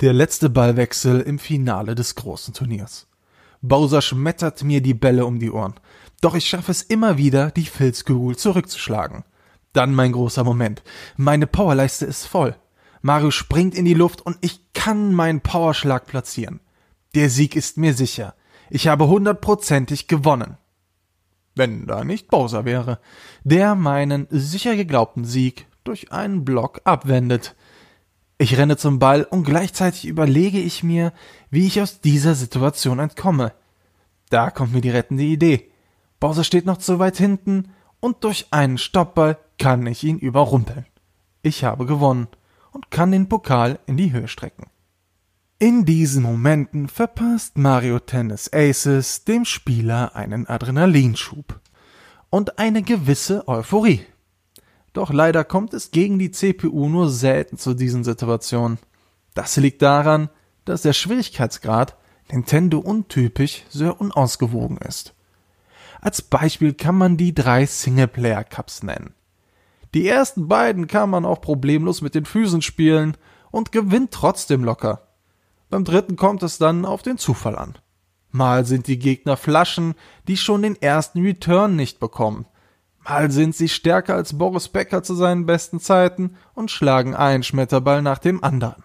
Der letzte Ballwechsel im Finale des großen Turniers. Bowser schmettert mir die Bälle um die Ohren. Doch ich schaffe es immer wieder, die Filzkugel zurückzuschlagen. Dann mein großer Moment. Meine Powerleiste ist voll. Mario springt in die Luft und ich kann meinen Powerschlag platzieren. Der Sieg ist mir sicher. Ich habe hundertprozentig gewonnen. Wenn da nicht Bowser wäre, der meinen sicher geglaubten Sieg durch einen Block abwendet. Ich renne zum Ball und gleichzeitig überlege ich mir, wie ich aus dieser Situation entkomme. Da kommt mir die rettende Idee. Bowser steht noch zu weit hinten und durch einen Stoppball kann ich ihn überrumpeln. Ich habe gewonnen und kann den Pokal in die Höhe strecken. In diesen Momenten verpasst Mario Tennis Aces dem Spieler einen Adrenalinschub und eine gewisse Euphorie. Doch leider kommt es gegen die CPU nur selten zu diesen Situationen. Das liegt daran, dass der Schwierigkeitsgrad Nintendo untypisch sehr unausgewogen ist. Als Beispiel kann man die drei Singleplayer Cups nennen. Die ersten beiden kann man auch problemlos mit den Füßen spielen und gewinnt trotzdem locker. Beim dritten kommt es dann auf den Zufall an. Mal sind die Gegner Flaschen, die schon den ersten Return nicht bekommen, Mal sind sie stärker als Boris Becker zu seinen besten Zeiten und schlagen einen Schmetterball nach dem anderen.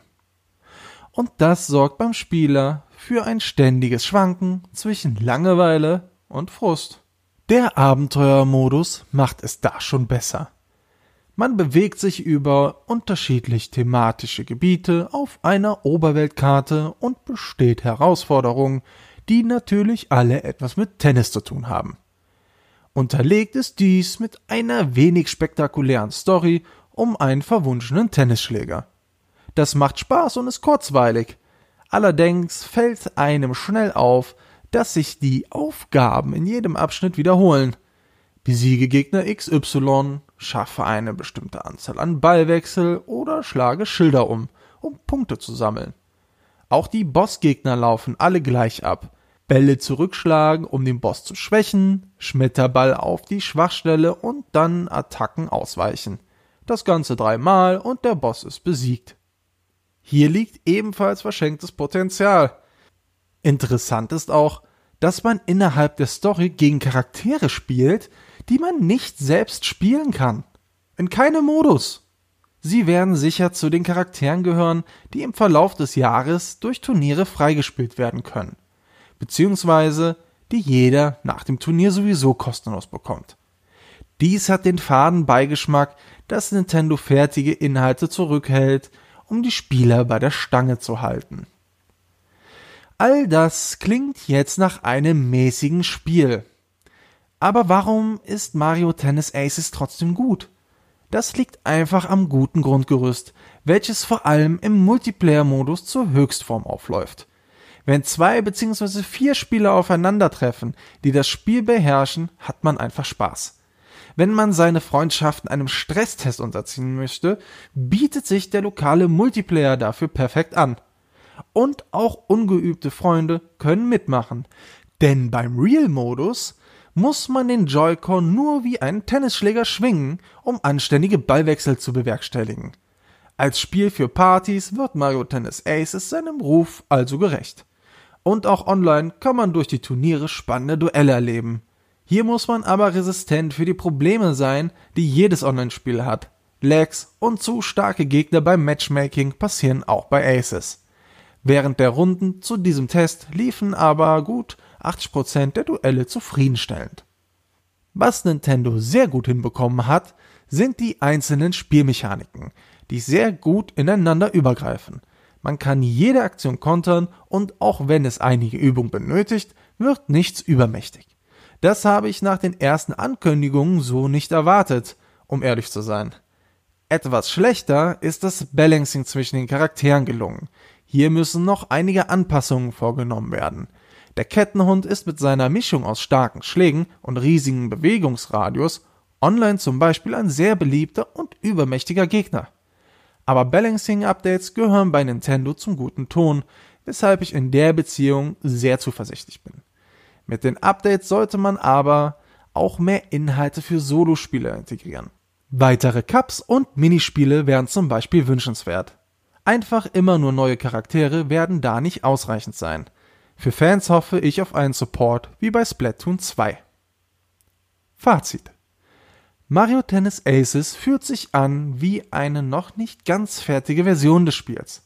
Und das sorgt beim Spieler für ein ständiges Schwanken zwischen Langeweile und Frust. Der Abenteuermodus macht es da schon besser. Man bewegt sich über unterschiedlich thematische Gebiete auf einer Oberweltkarte und besteht Herausforderungen, die natürlich alle etwas mit Tennis zu tun haben. Unterlegt ist dies mit einer wenig spektakulären Story um einen verwunschenen Tennisschläger. Das macht Spaß und ist kurzweilig. Allerdings fällt einem schnell auf, dass sich die Aufgaben in jedem Abschnitt wiederholen. Besiege Gegner XY, schaffe eine bestimmte Anzahl an Ballwechsel oder schlage Schilder um, um Punkte zu sammeln. Auch die Bossgegner laufen alle gleich ab. Bälle zurückschlagen, um den Boss zu schwächen, Schmetterball auf die Schwachstelle und dann Attacken ausweichen. Das Ganze dreimal und der Boss ist besiegt. Hier liegt ebenfalls verschenktes Potenzial. Interessant ist auch, dass man innerhalb der Story gegen Charaktere spielt, die man nicht selbst spielen kann. In keinem Modus. Sie werden sicher zu den Charakteren gehören, die im Verlauf des Jahres durch Turniere freigespielt werden können beziehungsweise die jeder nach dem Turnier sowieso kostenlos bekommt. Dies hat den faden Beigeschmack, dass Nintendo fertige Inhalte zurückhält, um die Spieler bei der Stange zu halten. All das klingt jetzt nach einem mäßigen Spiel. Aber warum ist Mario Tennis Aces trotzdem gut? Das liegt einfach am guten Grundgerüst, welches vor allem im Multiplayer-Modus zur Höchstform aufläuft. Wenn zwei bzw. vier Spieler aufeinandertreffen, die das Spiel beherrschen, hat man einfach Spaß. Wenn man seine Freundschaften einem Stresstest unterziehen möchte, bietet sich der lokale Multiplayer dafür perfekt an. Und auch ungeübte Freunde können mitmachen, denn beim Real-Modus muss man den Joy-Con nur wie einen Tennisschläger schwingen, um anständige Ballwechsel zu bewerkstelligen. Als Spiel für Partys wird Mario Tennis Aces seinem Ruf also gerecht. Und auch online kann man durch die Turniere spannende Duelle erleben. Hier muss man aber resistent für die Probleme sein, die jedes Online-Spiel hat. Lags und zu starke Gegner beim Matchmaking passieren auch bei Aces. Während der Runden zu diesem Test liefen aber gut 80% der Duelle zufriedenstellend. Was Nintendo sehr gut hinbekommen hat, sind die einzelnen Spielmechaniken, die sehr gut ineinander übergreifen. Man kann jede Aktion kontern und auch wenn es einige Übung benötigt, wird nichts übermächtig. Das habe ich nach den ersten Ankündigungen so nicht erwartet, um ehrlich zu sein. Etwas schlechter ist das Balancing zwischen den Charakteren gelungen. Hier müssen noch einige Anpassungen vorgenommen werden. Der Kettenhund ist mit seiner Mischung aus starken Schlägen und riesigen Bewegungsradius online zum Beispiel ein sehr beliebter und übermächtiger Gegner. Aber Balancing-Updates gehören bei Nintendo zum guten Ton, weshalb ich in der Beziehung sehr zuversichtlich bin. Mit den Updates sollte man aber auch mehr Inhalte für Solospiele integrieren. Weitere Cups und Minispiele wären zum Beispiel wünschenswert. Einfach immer nur neue Charaktere werden da nicht ausreichend sein. Für Fans hoffe ich auf einen Support wie bei Splatoon 2. Fazit Mario Tennis Aces fühlt sich an wie eine noch nicht ganz fertige Version des Spiels.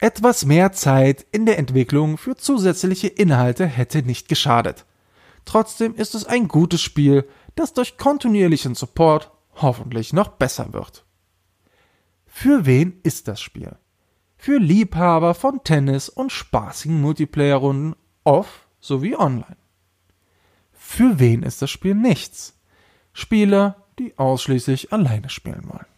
Etwas mehr Zeit in der Entwicklung für zusätzliche Inhalte hätte nicht geschadet. Trotzdem ist es ein gutes Spiel, das durch kontinuierlichen Support hoffentlich noch besser wird. Für wen ist das Spiel? Für Liebhaber von Tennis und spaßigen Multiplayer-Runden off sowie online. Für wen ist das Spiel nichts? Spieler, die ausschließlich alleine spielen wollen.